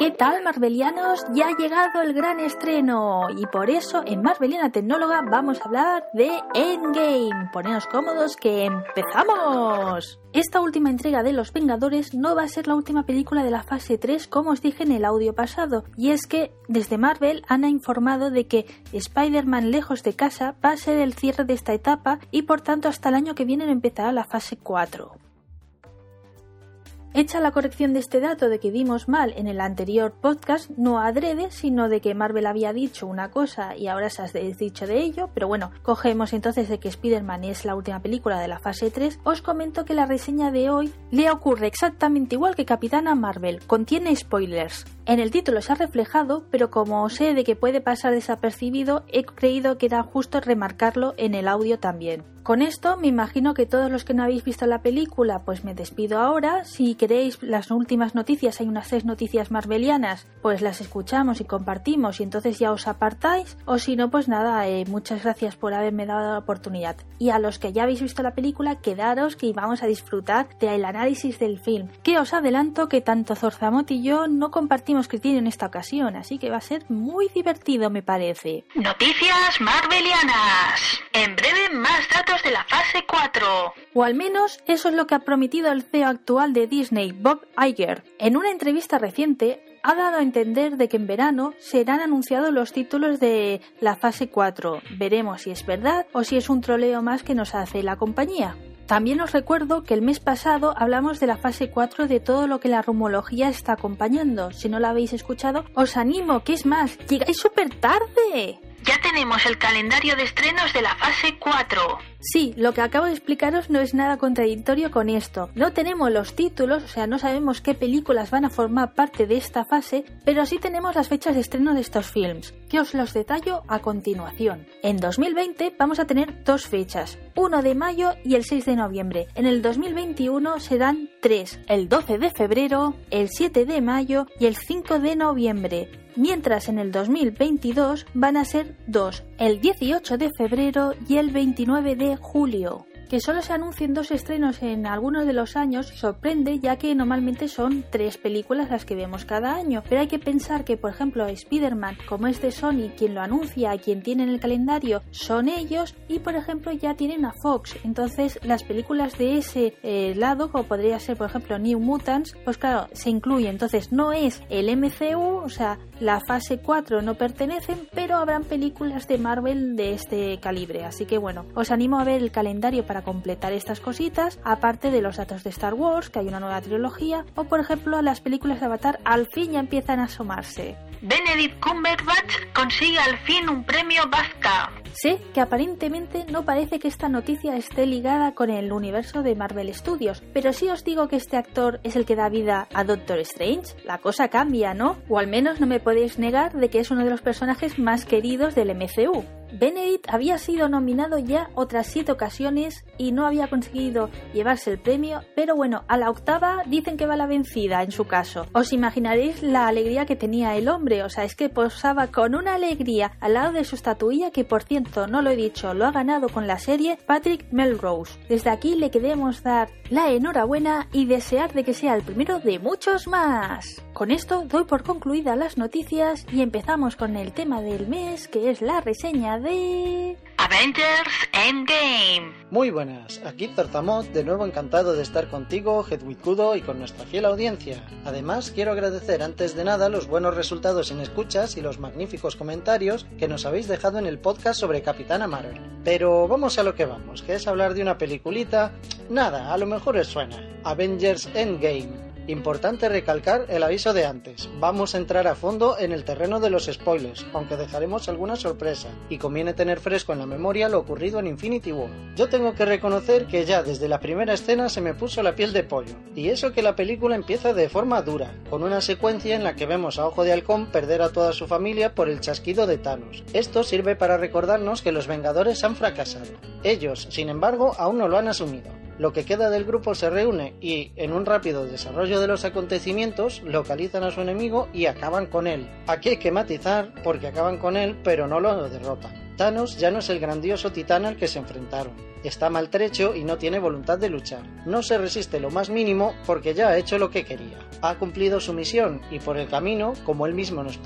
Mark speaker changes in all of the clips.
Speaker 1: ¿Qué tal, Marvelianos? Ya ha llegado el gran estreno y por eso en Marveliana Tecnóloga vamos a hablar de Endgame. Poneos cómodos que empezamos. Esta última entrega de Los Vengadores no va a ser la última película de la fase 3 como os dije en el audio pasado, y es que desde Marvel han informado de que Spider-Man lejos de casa va a ser el cierre de esta etapa y por tanto hasta el año que viene empezará la fase 4. Hecha la corrección de este dato de que dimos mal en el anterior podcast, no adrede, sino de que Marvel había dicho una cosa y ahora se ha dicho de ello, pero bueno, cogemos entonces de que Spider-Man es la última película de la fase 3, os comento que la reseña de hoy le ocurre exactamente igual que Capitana Marvel, contiene spoilers. En el título se ha reflejado, pero como sé de que puede pasar desapercibido, he creído que era justo remarcarlo en el audio también. Con esto me imagino que todos los que no habéis visto la película, pues me despido ahora. Si queréis las últimas noticias, hay unas tres noticias marvelianas, pues las escuchamos y compartimos y entonces ya os apartáis. O si no, pues nada, eh, muchas gracias por haberme dado la oportunidad. Y a los que ya habéis visto la película, quedaros que vamos a disfrutar del análisis del film. Que os adelanto que tanto Zorzamot y yo no compartimos criterio en esta ocasión, así que va a ser muy divertido me parece.
Speaker 2: Noticias marvelianas. En breve más datos de la fase 4.
Speaker 1: O al menos eso es lo que ha prometido el CEO actual de Disney, Bob Iger. En una entrevista reciente ha dado a entender de que en verano serán anunciados los títulos de la fase 4. Veremos si es verdad o si es un troleo más que nos hace la compañía. También os recuerdo que el mes pasado hablamos de la fase 4 de todo lo que la rumología está acompañando. Si no la habéis escuchado, os animo, que es más, llegáis súper tarde.
Speaker 2: Ya tenemos el calendario de estrenos de la fase 4.
Speaker 1: Sí, lo que acabo de explicaros no es nada contradictorio con esto. No tenemos los títulos, o sea, no sabemos qué películas van a formar parte de esta fase, pero sí tenemos las fechas de estreno de estos films, que os los detallo a continuación. En 2020 vamos a tener dos fechas, 1 de mayo y el 6 de noviembre. En el 2021 serán tres, el 12 de febrero, el 7 de mayo y el 5 de noviembre mientras en el 2022 van a ser dos, el 18 de febrero y el 29 de julio. Que solo se anuncien dos estrenos en algunos de los años sorprende ya que normalmente son tres películas las que vemos cada año, pero hay que pensar que por ejemplo Spider-Man, como es de Sony, quien lo anuncia, quien tiene en el calendario son ellos y por ejemplo ya tienen a Fox, entonces las películas de ese eh, lado, como podría ser por ejemplo New Mutants, pues claro, se incluye, entonces no es el MCU, o sea, la fase 4 no pertenecen, pero habrán películas de Marvel de este calibre, así que bueno, os animo a ver el calendario para completar estas cositas, aparte de los datos de Star Wars, que hay una nueva trilogía, o por ejemplo las películas de Avatar al fin ya empiezan a asomarse.
Speaker 2: Benedict Cumberbatch consigue al fin un premio BAFTA.
Speaker 1: Sé que aparentemente no parece que esta noticia esté ligada con el universo de Marvel Studios, pero si os digo que este actor es el que da vida a Doctor Strange, la cosa cambia, ¿no? O al menos no me podéis negar de que es uno de los personajes más queridos del MCU. Benedict había sido nominado ya otras siete ocasiones y no había conseguido llevarse el premio, pero bueno, a la octava dicen que va la vencida en su caso. Os imaginaréis la alegría que tenía el hombre, o sea, es que posaba con una alegría al lado de su estatuilla que por cierto, no lo he dicho, lo ha ganado con la serie Patrick Melrose. Desde aquí le queremos dar la enhorabuena y desear de que sea el primero de muchos más. Con esto doy por concluidas las noticias y empezamos con el tema del mes que es la reseña de...
Speaker 2: Avengers Endgame.
Speaker 3: Muy buenas, aquí Tortamot, de nuevo encantado de estar contigo, Hedwig Kudo y con nuestra fiel audiencia. Además, quiero agradecer antes de nada los buenos resultados en escuchas y los magníficos comentarios que nos habéis dejado en el podcast sobre Capitana Marvel. Pero vamos a lo que vamos, que es hablar de una peliculita... Nada, a lo mejor os suena. Avengers Endgame Importante recalcar el aviso de antes. Vamos a entrar a fondo en el terreno de los spoilers, aunque dejaremos alguna sorpresa, y conviene tener fresco en la memoria lo ocurrido en Infinity War. Yo tengo que reconocer que ya desde la primera escena se me puso la piel de pollo, y eso que la película empieza de forma dura, con una secuencia en la que vemos a Ojo de Halcón perder a toda su familia por el chasquido de Thanos. Esto sirve para recordarnos que los Vengadores han fracasado. Ellos, sin embargo, aún no lo han asumido lo que queda del grupo se reúne y, en un rápido desarrollo de los acontecimientos, localizan a su enemigo y acaban con él. Aquí hay que matizar porque acaban con él, pero no lo derrotan. Thanos ya no es el grandioso titán al que se enfrentaron. Está maltrecho y no tiene voluntad de luchar. No se resiste lo más mínimo porque ya ha hecho lo que quería. Ha cumplido su misión y por el camino, como él mismo nos,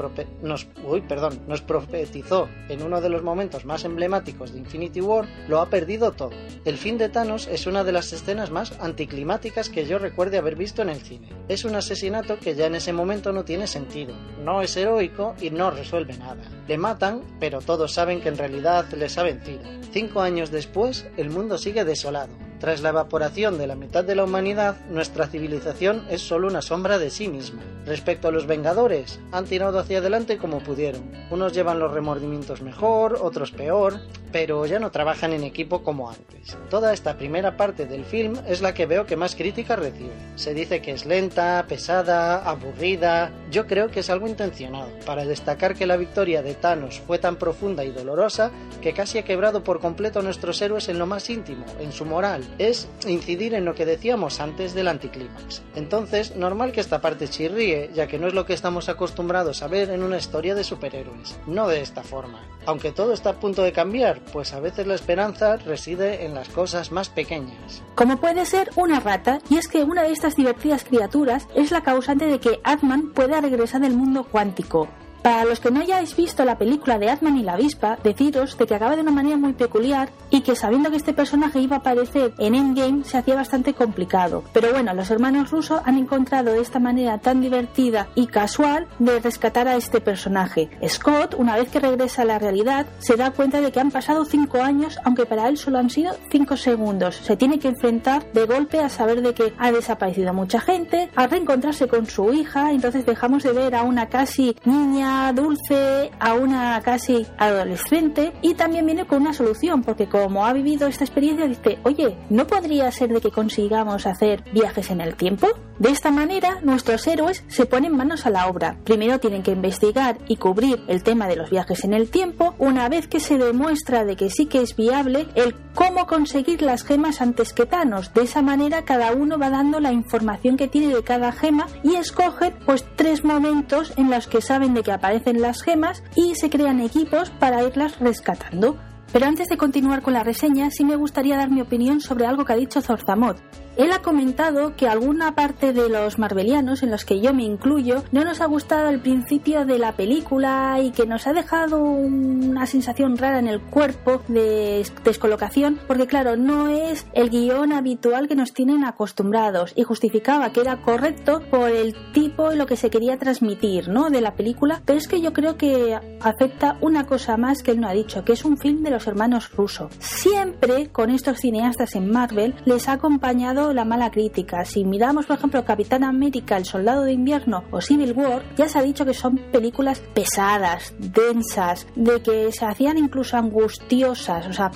Speaker 3: nos, uy, perdón, nos profetizó en uno de los momentos más emblemáticos de Infinity War, lo ha perdido todo. El fin de Thanos es una de las escenas más anticlimáticas que yo recuerde haber visto en el cine. Es un asesinato que ya en ese momento no tiene sentido, no es heroico y no resuelve nada. Le matan, pero todos saben que en realidad les ha vencido. Cinco años después, el mundo sigue desolado. Tras la evaporación de la mitad de la humanidad, nuestra civilización es solo una sombra de sí misma. Respecto a los Vengadores, han tirado hacia adelante como pudieron. Unos llevan los remordimientos mejor, otros peor, pero ya no trabajan en equipo como antes. Toda esta primera parte del film es la que veo que más críticas recibe. Se dice que es lenta, pesada, aburrida. Yo creo que es algo intencionado, para destacar que la victoria de Thanos fue tan profunda y dolorosa que casi ha quebrado por completo a nuestros héroes en lo más íntimo, en su moral. Es incidir en lo que decíamos antes del anticlímax. Entonces, normal que esta parte chirríe, ya que no es lo que estamos acostumbrados a ver en una historia de superhéroes. No de esta forma. Aunque todo está a punto de cambiar, pues a veces la esperanza reside en las cosas más pequeñas.
Speaker 1: Como puede ser una rata, y es que una de estas divertidas criaturas es la causante de que Atman pueda regresar del mundo cuántico. Para los que no hayáis visto la película de Atman y la avispa, deciros de que acaba de una manera muy peculiar y que sabiendo que este personaje iba a aparecer en Endgame se hacía bastante complicado. Pero bueno, los hermanos rusos han encontrado esta manera tan divertida y casual de rescatar a este personaje. Scott, una vez que regresa a la realidad, se da cuenta de que han pasado 5 años, aunque para él solo han sido 5 segundos. Se tiene que enfrentar de golpe a saber de que ha desaparecido mucha gente, a reencontrarse con su hija, entonces dejamos de ver a una casi niña dulce a una casi adolescente y también viene con una solución porque como ha vivido esta experiencia dice, oye, ¿no podría ser de que consigamos hacer viajes en el tiempo? De esta manera nuestros héroes se ponen manos a la obra. Primero tienen que investigar y cubrir el tema de los viajes en el tiempo. Una vez que se demuestra de que sí que es viable, el cómo conseguir las gemas antes que Thanos. De esa manera cada uno va dando la información que tiene de cada gema y escogen pues tres momentos en los que saben de que aparecen las gemas y se crean equipos para irlas rescatando. Pero antes de continuar con la reseña, sí me gustaría dar mi opinión sobre algo que ha dicho Zorzamot. Él ha comentado que alguna parte de los marvelianos, en los que yo me incluyo, no nos ha gustado el principio de la película y que nos ha dejado una sensación rara en el cuerpo de descolocación, porque claro, no es el guion habitual que nos tienen acostumbrados y justificaba que era correcto por el tipo y lo que se quería transmitir, ¿no? De la película, pero es que yo creo que afecta una cosa más que él no ha dicho, que es un film de los hermanos rusos. Siempre con estos cineastas en Marvel les ha acompañado la mala crítica. Si miramos, por ejemplo, Capitán América, El Soldado de Invierno o Civil War, ya se ha dicho que son películas pesadas, densas, de que se hacían incluso angustiosas. O sea,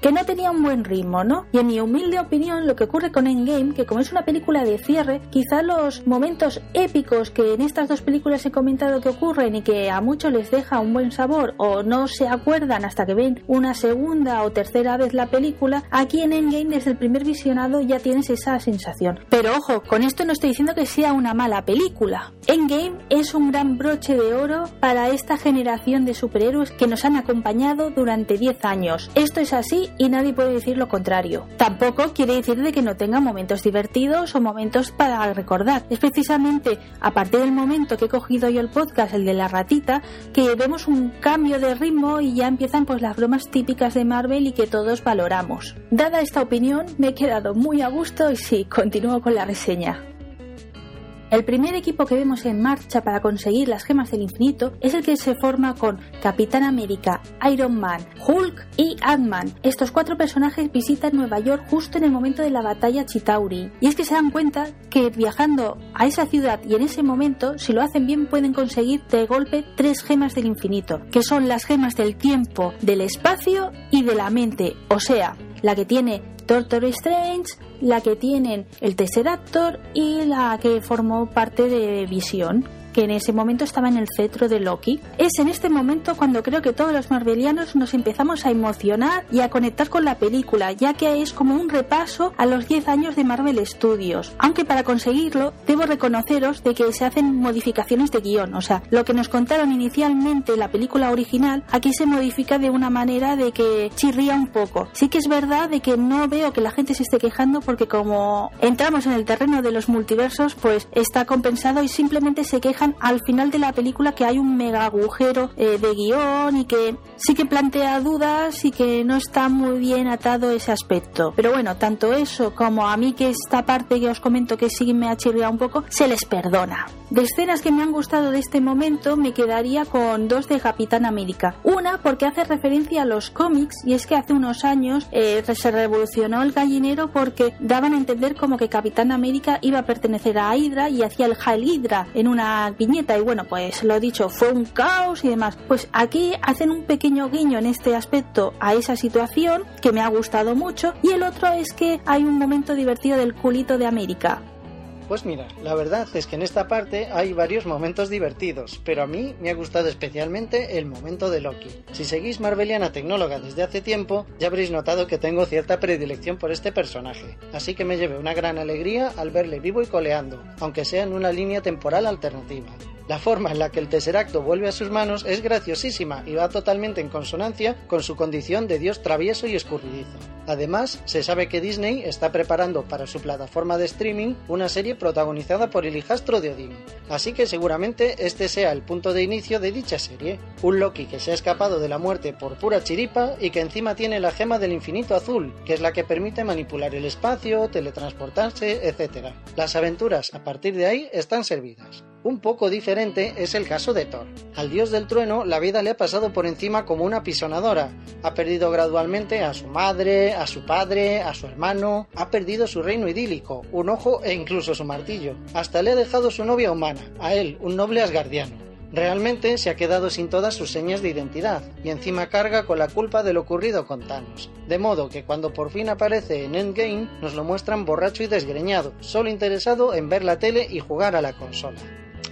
Speaker 1: que no tenía un buen ritmo, ¿no? Y en mi humilde opinión, lo que ocurre con Endgame, que como es una película de cierre, quizá los momentos épicos que en estas dos películas he comentado que ocurren y que a muchos les deja un buen sabor o no se acuerdan hasta que ven una segunda o tercera vez la película, aquí en Endgame desde el primer visionado ya tienes esa sensación. Pero ojo, con esto no estoy diciendo que sea una mala película. Endgame es un gran broche de oro para esta generación de superhéroes que nos han acompañado durante 10 años. Esto es así y nadie puede decir lo contrario. Tampoco quiere decir de que no tenga momentos divertidos o momentos para recordar. Es precisamente a partir del momento que he cogido yo el podcast, el de la ratita, que vemos un cambio de ritmo y ya empiezan pues las bromas típicas de Marvel y que todos valoramos. Dada esta opinión, me he quedado muy a gusto y sí, continúo con la reseña. El primer equipo que vemos en marcha para conseguir las gemas del infinito es el que se forma con Capitán América, Iron Man, Hulk y Ant-Man. Estos cuatro personajes visitan Nueva York justo en el momento de la batalla Chitauri. Y es que se dan cuenta que viajando a esa ciudad y en ese momento, si lo hacen bien, pueden conseguir de golpe tres gemas del infinito, que son las gemas del tiempo, del espacio y de la mente. O sea, la que tiene Doctor Strange, la que tienen el Tesseractor y la que formó parte de Visión que en ese momento estaba en el cetro de Loki. Es en este momento cuando creo que todos los marvelianos nos empezamos a emocionar y a conectar con la película, ya que es como un repaso a los 10 años de Marvel Studios. Aunque para conseguirlo, debo reconoceros de que se hacen modificaciones de guion, o sea, lo que nos contaron inicialmente la película original, aquí se modifica de una manera de que chirría un poco. Sí que es verdad de que no veo que la gente se esté quejando porque como entramos en el terreno de los multiversos, pues está compensado y simplemente se quejan al final de la película que hay un mega agujero eh, de guion y que sí que plantea dudas y que no está muy bien atado ese aspecto. Pero bueno, tanto eso como a mí que esta parte que os comento que sí me ha chirriado un poco, se les perdona. De escenas que me han gustado de este momento me quedaría con dos de Capitán América. Una porque hace referencia a los cómics y es que hace unos años eh, se revolucionó el gallinero porque daban a entender como que Capitán América iba a pertenecer a Hydra y hacía el Hal Hydra en una viñeta y bueno pues lo dicho fue un caos y demás. Pues aquí hacen un pequeño guiño en este aspecto a esa situación que me ha gustado mucho y el otro es que hay un momento divertido del culito de América.
Speaker 3: Pues mira, la verdad es que en esta parte hay varios momentos divertidos, pero a mí me ha gustado especialmente el momento de Loki. Si seguís Marveliana Tecnóloga desde hace tiempo, ya habréis notado que tengo cierta predilección por este personaje, así que me llevé una gran alegría al verle vivo y coleando, aunque sea en una línea temporal alternativa. La forma en la que el Tesseracto vuelve a sus manos es graciosísima y va totalmente en consonancia con su condición de dios travieso y escurridizo. Además, se sabe que Disney está preparando para su plataforma de streaming una serie protagonizada por el hijastro de Odín, así que seguramente este sea el punto de inicio de dicha serie. Un Loki que se ha escapado de la muerte por pura chiripa y que encima tiene la gema del infinito azul, que es la que permite manipular el espacio, teletransportarse, etc. Las aventuras a partir de ahí están servidas. Un poco diferente es el caso de Thor. Al dios del trueno la vida le ha pasado por encima como una pisonadora. Ha perdido gradualmente a su madre, a su padre, a su hermano, ha perdido su reino idílico, un ojo e incluso su martillo. Hasta le ha dejado su novia humana, a él, un noble asgardiano. Realmente se ha quedado sin todas sus señas de identidad y encima carga con la culpa de lo ocurrido con Thanos. De modo que cuando por fin aparece en Endgame nos lo muestran borracho y desgreñado, solo interesado en ver la tele y jugar a la consola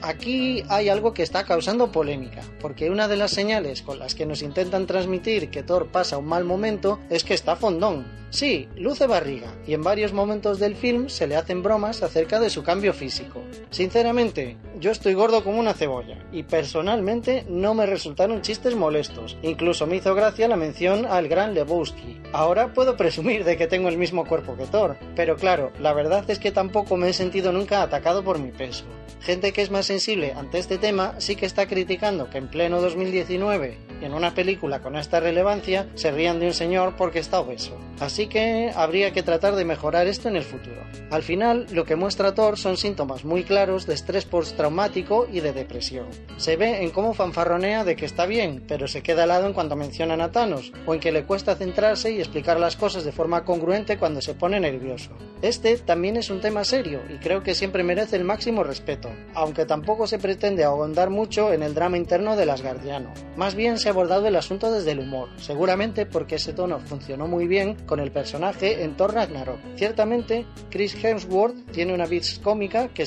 Speaker 3: aquí hay algo que está causando polémica, porque una de las señales con las que nos intentan transmitir que Thor pasa un mal momento es que está fondón. Sí, luce barriga, y en varios momentos del film se le hacen bromas acerca de su cambio físico. Sinceramente, yo estoy gordo como una cebolla, y personalmente no me resultaron chistes molestos, incluso me hizo gracia la mención al gran Lebowski. Ahora puedo presumir de que tengo el mismo cuerpo que Thor, pero claro, la verdad es que tampoco me he sentido nunca atacado por mi peso. Gente que es más sensible ante este tema sí que está criticando que en pleno 2019, en una película con esta relevancia, se rían de un señor porque está obeso. Así que habría que tratar de mejorar esto en el futuro. Al final, lo que muestra Thor son síntomas muy claros de estrés postraumático y de depresión. Se ve en cómo fanfarronea de que está bien, pero se queda al lado en cuanto mencionan a Thanos, o en que le cuesta centrarse y explicar las cosas de forma congruente cuando se pone nervioso. Este también es un tema serio y creo que siempre merece el máximo respeto, aunque tampoco se pretende ahondar mucho en el drama interno del Asgardiano. Más bien abordado el asunto desde el humor, seguramente porque ese tono funcionó muy bien con el personaje en Thor Ragnarok. Ciertamente, Chris Hemsworth tiene una vis cómica que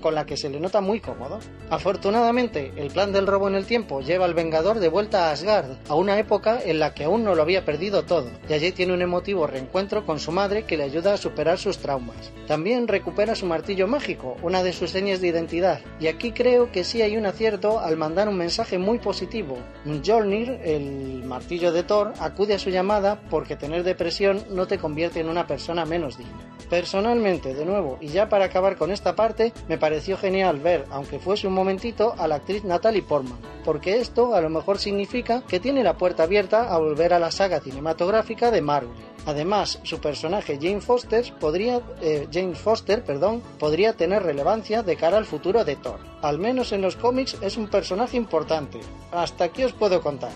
Speaker 3: con la que se le nota muy cómodo. Afortunadamente, el plan del robo en el tiempo lleva al Vengador de vuelta a Asgard, a una época en la que aún no lo había perdido todo, y allí tiene un emotivo reencuentro con su madre que le ayuda a superar sus traumas. También recupera su martillo mágico, una de sus señas de identidad, y aquí creo que sí hay un acierto al mandar un mensaje muy positivo. El martillo de Thor, acude a su llamada porque tener depresión no te convierte en una persona menos digna. Personalmente, de nuevo, y ya para acabar con esta parte, me pareció genial ver, aunque fuese un momentito, a la actriz Natalie Portman, porque esto a lo mejor significa que tiene la puerta abierta a volver a la saga cinematográfica de Marvel. Además, su personaje Jane Foster podría, eh, Foster, perdón, podría tener relevancia de cara al futuro de Thor. Al menos en los cómics es un personaje importante. Hasta aquí os puedo contar.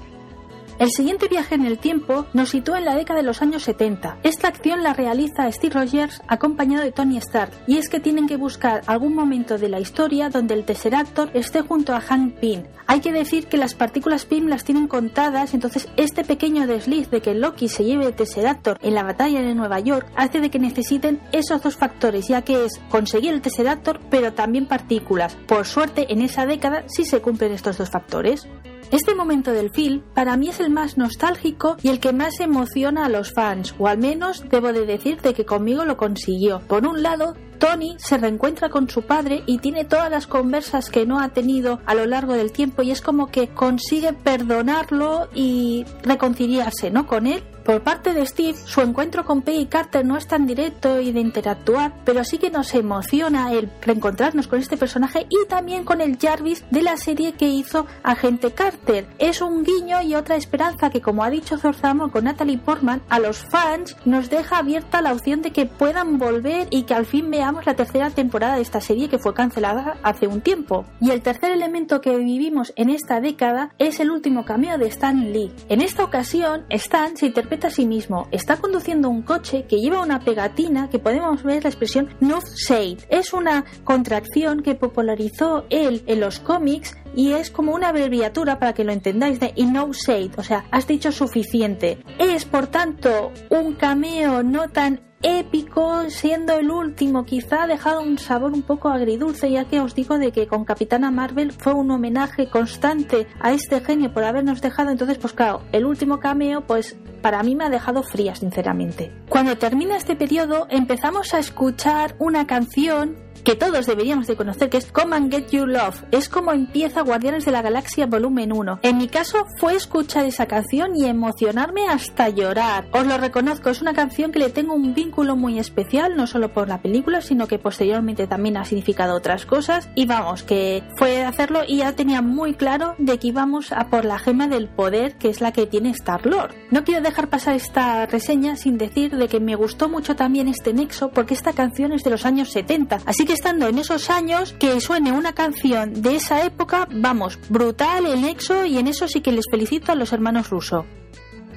Speaker 1: El siguiente viaje en el tiempo nos sitúa en la década de los años 70. Esta acción la realiza Steve Rogers acompañado de Tony Stark, y es que tienen que buscar algún momento de la historia donde el Tesseractor esté junto a Hank Pym. Hay que decir que las partículas Pym las tienen contadas, entonces este pequeño desliz de que Loki se lleve el Tesseractor en la batalla de Nueva York hace de que necesiten esos dos factores, ya que es conseguir el Tesseractor, pero también partículas. Por suerte, en esa década sí se cumplen estos dos factores. Este momento del film para mí es el más nostálgico y el que más emociona a los fans, o al menos debo de decirte que conmigo lo consiguió. Por un lado, Tony se reencuentra con su padre y tiene todas las conversas que no ha tenido a lo largo del tiempo y es como que consigue perdonarlo y reconciliarse, ¿no? con él por parte de Steve, su encuentro con Peggy Carter no es tan directo y de interactuar, pero sí que nos emociona el reencontrarnos con este personaje y también con el Jarvis de la serie que hizo Agente Carter. Es un guiño y otra esperanza que, como ha dicho Zorzamo con Natalie Portman, a los fans nos deja abierta la opción de que puedan volver y que al fin veamos la tercera temporada de esta serie que fue cancelada hace un tiempo. Y el tercer elemento que vivimos en esta década es el último cameo de Stan Lee. En esta ocasión, Stan se interpreta a sí mismo. Está conduciendo un coche que lleva una pegatina que podemos ver la expresión Nuff Said. Es una contracción que popularizó él en los cómics y es como una abreviatura para que lo entendáis de Enough Said, o sea, has dicho suficiente. Es por tanto un cameo no tan épico, siendo el último, quizá ha dejado un sabor un poco agridulce, ya que os digo de que con Capitana Marvel fue un homenaje constante a este genio por habernos dejado, entonces pues claro, el último cameo pues para mí me ha dejado fría, sinceramente. Cuando termina este periodo empezamos a escuchar una canción que todos deberíamos de conocer, que es Come and Get Your Love. Es como empieza Guardianes de la Galaxia Volumen 1. En mi caso fue escuchar esa canción y emocionarme hasta llorar. Os lo reconozco, es una canción que le tengo un vínculo muy especial, no solo por la película, sino que posteriormente también ha significado otras cosas. Y vamos, que fue hacerlo y ya tenía muy claro de que íbamos a por la gema del poder, que es la que tiene Star-Lord. No quiero dejar pasar esta reseña sin decir de que me gustó mucho también este nexo, porque esta canción es de los años 70. Así que estando en esos años que suene una canción de esa época, vamos, brutal el nexo y en eso sí que les felicito a los hermanos Russo.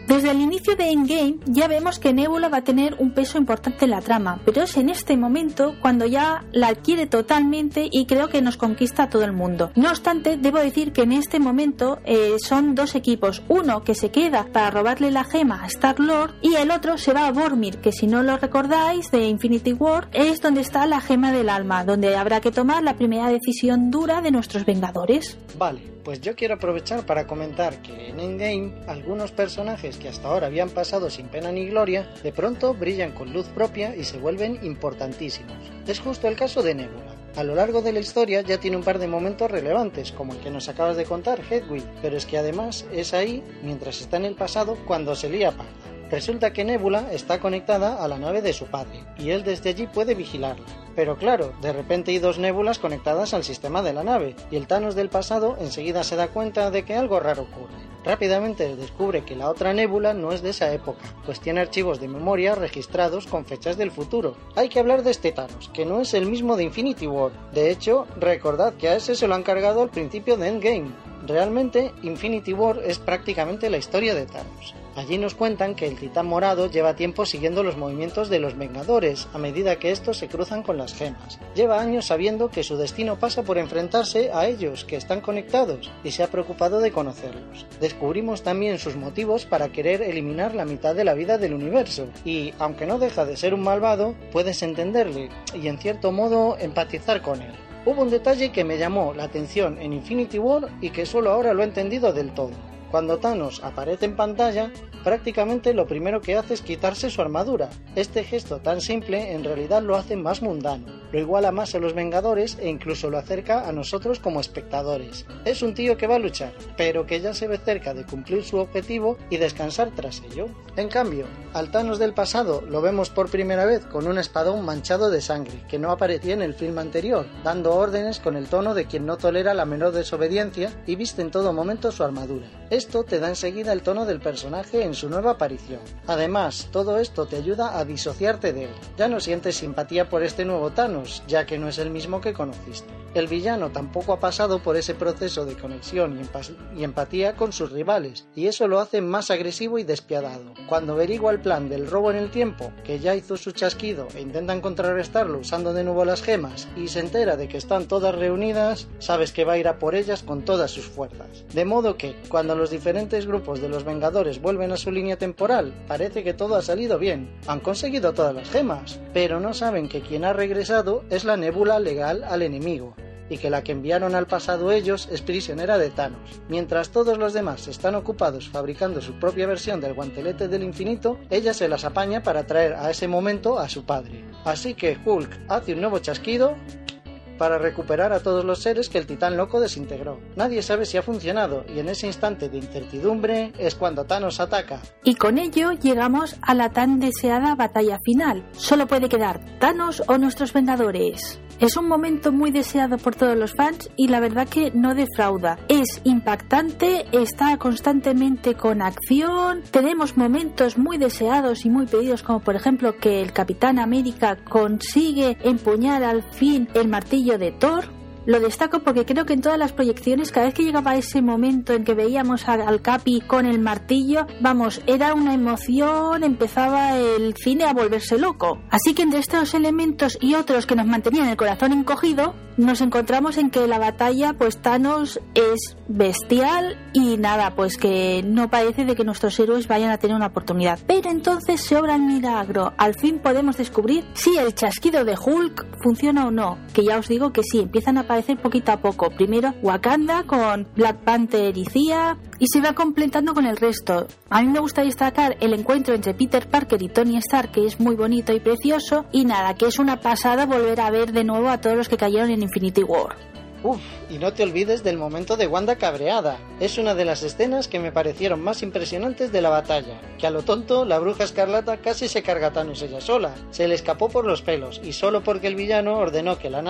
Speaker 1: Desde el inicio de Endgame ya vemos que Nebula va a tener un peso importante en la trama, pero es en este momento cuando ya la adquiere totalmente y creo que nos conquista a todo el mundo. No obstante, debo decir que en este momento eh, son dos equipos, uno que se queda para robarle la gema a Star-Lord y el otro se va a Vormir, que si no lo recordáis de Infinity War es donde está la gema del alma, donde habrá que tomar la primera decisión dura de nuestros Vengadores.
Speaker 3: Vale, pues yo quiero aprovechar para comentar que en Endgame algunos personajes que hasta ahora habían pasado sin pena ni gloria, de pronto brillan con luz propia y se vuelven importantísimos. Es justo el caso de Nebula. A lo largo de la historia ya tiene un par de momentos relevantes, como el que nos acabas de contar, Hedwig, pero es que además es ahí, mientras está en el pasado, cuando se lía parda. Resulta que Nebula está conectada a la nave de su padre, y él desde allí puede vigilarla. Pero claro, de repente hay dos nébulas conectadas al sistema de la nave, y el Thanos del pasado enseguida se da cuenta de que algo raro ocurre. Rápidamente descubre que la otra nébula no es de esa época, pues tiene archivos de memoria registrados con fechas del futuro. Hay que hablar de este Thanos, que no es el mismo de Infinity War. De hecho, recordad que a ese se lo han cargado al principio de Endgame. Realmente, Infinity War es prácticamente la historia de Thanos. Allí nos cuentan que el titán morado lleva tiempo siguiendo los movimientos de los Vengadores a medida que estos se cruzan con las gemas. Lleva años sabiendo que su destino pasa por enfrentarse a ellos, que están conectados, y se ha preocupado de conocerlos. Descubrimos también sus motivos para querer eliminar la mitad de la vida del universo, y aunque no deja de ser un malvado, puedes entenderle y en cierto modo empatizar con él. Hubo un detalle que me llamó la atención en Infinity War y que solo ahora lo he entendido del todo. Cuando Thanos aparece en pantalla, prácticamente lo primero que hace es quitarse su armadura. Este gesto tan simple en realidad lo hace más mundano, lo iguala más a los Vengadores e incluso lo acerca a nosotros como espectadores. Es un tío que va a luchar, pero que ya se ve cerca de cumplir su objetivo y descansar tras ello. En cambio, al Thanos del pasado lo vemos por primera vez con un espadón manchado de sangre, que no aparecía en el film anterior, dando órdenes con el tono de quien no tolera la menor desobediencia y viste en todo momento su armadura esto te da enseguida el tono del personaje en su nueva aparición. Además, todo esto te ayuda a disociarte de él. Ya no sientes simpatía por este nuevo Thanos, ya que no es el mismo que conociste. El villano tampoco ha pasado por ese proceso de conexión y, empatía con sus rivales, y eso lo hace más agresivo y despiadado. Cuando averigua el plan del robo en el tiempo, que ya hizo su chasquido e intentan contrarrestarlo usando de nuevo las gemas, y se entera de que están todas reunidas, sabes que va a ir a por ellas con todas sus fuerzas. De modo que, cuando los diferentes grupos de los Vengadores vuelven a su línea temporal, parece que todo ha salido bien. Han conseguido todas las gemas, pero no saben que quien ha regresado es la nébula legal al enemigo y que la que enviaron al pasado ellos es prisionera de Thanos. Mientras todos los demás están ocupados fabricando su propia versión del guantelete del infinito, ella se las apaña para traer a ese momento a su padre. Así que Hulk hace un nuevo chasquido para recuperar a todos los seres que el titán loco desintegró. Nadie sabe si ha funcionado y en ese instante de incertidumbre es cuando Thanos ataca.
Speaker 1: Y con ello llegamos a la tan deseada batalla final. Solo puede quedar Thanos o nuestros Vengadores. Es un momento muy deseado por todos los fans y la verdad que no defrauda. Es impactante, está constantemente con acción, tenemos momentos muy deseados y muy pedidos como por ejemplo que el Capitán América consigue empuñar al fin el martillo de Thor lo destaco porque creo que en todas las proyecciones, cada vez que llegaba ese momento en que veíamos al Capi con el martillo, vamos, era una emoción, empezaba el cine a volverse loco. Así que entre estos elementos y otros que nos mantenían el corazón encogido, nos encontramos en que la batalla, pues Thanos es bestial y nada, pues que no parece de que nuestros héroes vayan a tener una oportunidad. Pero entonces se obra el milagro. Al fin podemos descubrir si el chasquido de Hulk funciona o no. Que ya os digo que sí, empiezan a aparecer poquito a poco. Primero Wakanda con Black Panther y Cia y se va completando con el resto. A mí me gusta destacar el encuentro entre Peter Parker y Tony Stark, que es muy bonito y precioso, y nada, que es una pasada volver a ver de nuevo a todos los que cayeron en Infinity War.
Speaker 3: Uf, y no te olvides del momento de Wanda cabreada. Es una de las escenas que me parecieron más impresionantes de la batalla. Que a lo tonto, la bruja escarlata casi se carga a Thanos ella sola. Se le escapó por los pelos, y solo porque el villano ordenó que la,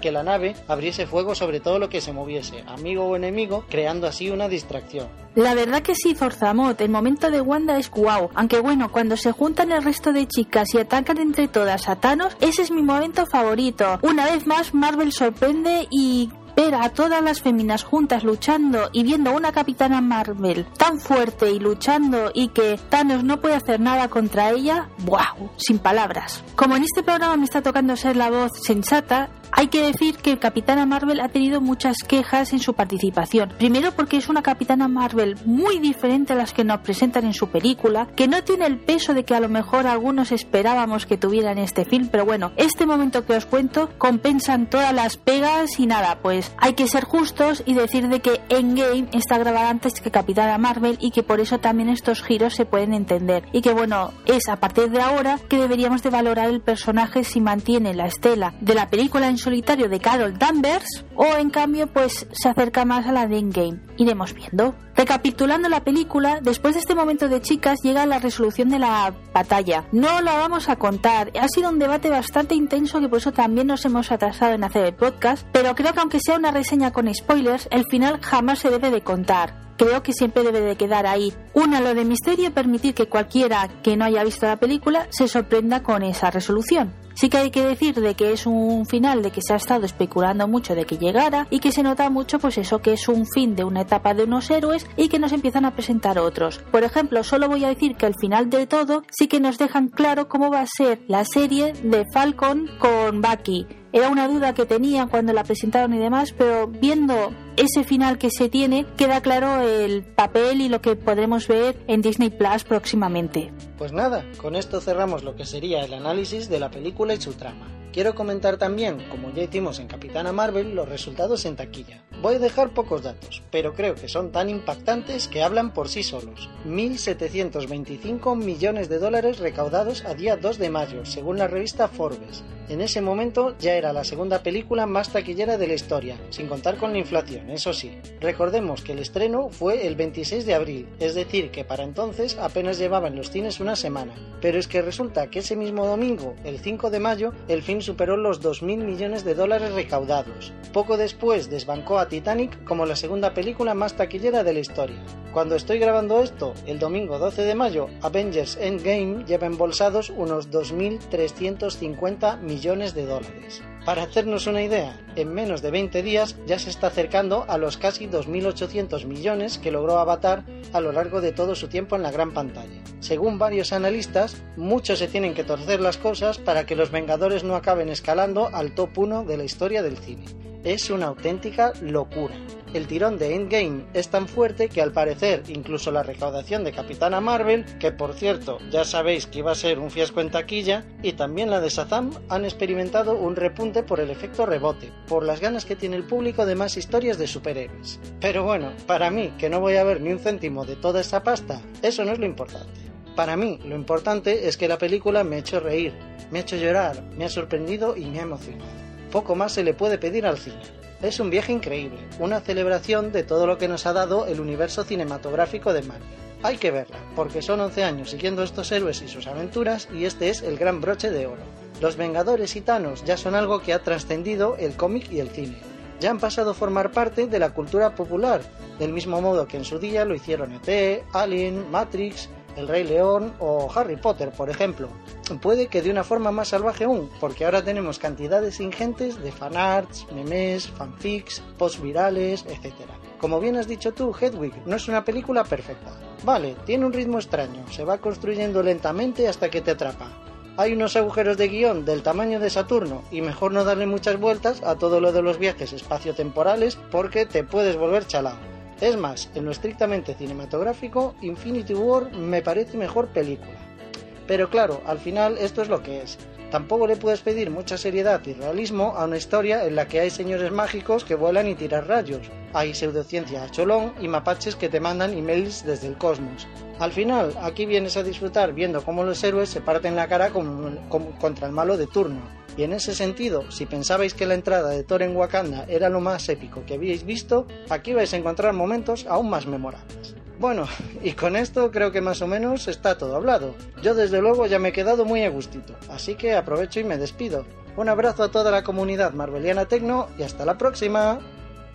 Speaker 3: que la nave abriese fuego sobre todo lo que se moviese, amigo o enemigo, creando así una distracción.
Speaker 1: La verdad que sí, Zorzamot, el momento de Wanda es guau. Aunque bueno, cuando se juntan el resto de chicas y atacan entre todas a Thanos, ese es mi momento favorito. Una vez más, Marvel sorprende y ver a todas las féminas juntas luchando y viendo una capitana Marvel tan fuerte y luchando y que Thanos no puede hacer nada contra ella, ¡wow! Sin palabras. Como en este programa me está tocando ser la voz sensata, hay que decir que el Capitana Marvel ha tenido muchas quejas en su participación. Primero porque es una Capitana Marvel muy diferente a las que nos presentan en su película, que no tiene el peso de que a lo mejor algunos esperábamos que tuviera en este film, pero bueno, este momento que os cuento compensan todas las pegas y nada, pues hay que ser justos y decir de que Endgame está grabada antes que Capitana Marvel y que por eso también estos giros se pueden entender y que bueno, es a partir de ahora que deberíamos de valorar el personaje si mantiene la estela de la película en solitario de Carol Danvers o en cambio pues se acerca más a la de Endgame. Iremos viendo. Recapitulando la película, después de este momento de chicas llega la resolución de la batalla. No la vamos a contar. Ha sido un debate bastante intenso que por eso también nos hemos atrasado en hacer el podcast, pero creo que aunque sea una reseña con spoilers, el final jamás se debe de contar creo que siempre debe de quedar ahí un halo de misterio permitir que cualquiera que no haya visto la película se sorprenda con esa resolución. Sí que hay que decir de que es un final de que se ha estado especulando mucho de que llegara y que se nota mucho pues eso que es un fin de una etapa de unos héroes y que nos empiezan a presentar otros. Por ejemplo, solo voy a decir que al final de todo sí que nos dejan claro cómo va a ser la serie de Falcon con Bucky era una duda que tenía cuando la presentaron y demás, pero viendo ese final que se tiene, queda claro el papel y lo que podremos ver en Disney Plus próximamente.
Speaker 3: Pues nada, con esto cerramos lo que sería el análisis de la película y su trama. Quiero comentar también, como ya hicimos en Capitana Marvel, los resultados en taquilla. Voy a dejar pocos datos, pero creo que son tan impactantes que hablan por sí solos. 1.725 millones de dólares recaudados a día 2 de mayo, según la revista Forbes. En ese momento ya era la segunda película más taquillera de la historia, sin contar con la inflación, eso sí. Recordemos que el estreno fue el 26 de abril, es decir, que para entonces apenas llevaba en los cines una semana. Pero es que resulta que ese mismo domingo, el 5 de mayo, el film superó los 2.000 millones de dólares recaudados. Poco después desbancó a Titanic como la segunda película más taquillera de la historia. Cuando estoy grabando esto, el domingo 12 de mayo, Avengers Endgame lleva embolsados unos 2.350 millones de dólares. Para hacernos una idea, en menos de 20 días ya se está acercando a los casi 2.800 millones que logró Avatar a lo largo de todo su tiempo en la gran pantalla. Según varios analistas, muchos se tienen que torcer las cosas para que los Vengadores no acaben escalando al top 1 de la historia del cine es una auténtica locura. El tirón de Endgame es tan fuerte que al parecer incluso la recaudación de Capitana Marvel, que por cierto ya sabéis que iba a ser un fiasco en taquilla, y también la de Shazam han experimentado un repunte por el efecto rebote, por las ganas que tiene el público de más historias de superhéroes. Pero bueno, para mí, que no voy a ver ni un céntimo de toda esa pasta, eso no es lo importante. Para mí, lo importante es que la película me ha hecho reír, me ha hecho llorar, me ha sorprendido y me ha emocionado. Poco más se le puede pedir al cine. Es un viaje increíble, una celebración de todo lo que nos ha dado el universo cinematográfico de Marvel. Hay que verla, porque son 11 años siguiendo estos héroes y sus aventuras y este es el gran broche de oro. Los Vengadores y Thanos ya son algo que ha trascendido el cómic y el cine. Ya han pasado a formar parte de la cultura popular, del mismo modo que en su día lo hicieron ET, Alien, Matrix, el Rey León o Harry Potter, por ejemplo. Puede que de una forma más salvaje aún, porque ahora tenemos cantidades ingentes de fanarts, memes, fanfics, post virales, etc. Como bien has dicho tú, Hedwig, no es una película perfecta. Vale, tiene un ritmo extraño, se va construyendo lentamente hasta que te atrapa. Hay unos agujeros de guion del tamaño de Saturno y mejor no darle muchas vueltas a todo lo de los viajes espaciotemporales porque te puedes volver chalado. Es más, en lo estrictamente cinematográfico, Infinity War me parece mejor película. Pero claro, al final esto es lo que es. Tampoco le puedes pedir mucha seriedad y realismo a una historia en la que hay señores mágicos que vuelan y tiran rayos, hay pseudociencia a cholón y mapaches que te mandan emails desde el cosmos. Al final, aquí vienes a disfrutar viendo cómo los héroes se parten la cara contra el malo de turno, y en ese sentido, si pensabais que la entrada de Thor en Wakanda era lo más épico que habíais visto, aquí vais a encontrar momentos aún más memorables. Bueno, y con esto creo que más o menos está todo hablado. Yo desde luego ya me he quedado muy a gustito, así que aprovecho y me despido. Un abrazo a toda la comunidad marveliana tecno y hasta la próxima.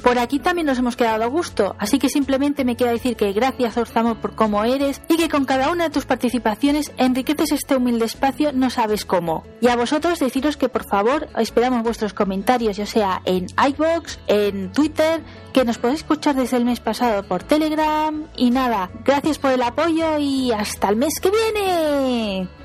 Speaker 1: Por aquí también nos hemos quedado a gusto, así que simplemente me queda decir que gracias Orzamo por cómo eres y que con cada una de tus participaciones enriqueces este humilde espacio no sabes cómo. Y a vosotros deciros que por favor esperamos vuestros comentarios, ya sea en iBox, en Twitter, que nos podéis escuchar desde el mes pasado por Telegram y nada, gracias por el apoyo y hasta el mes que viene.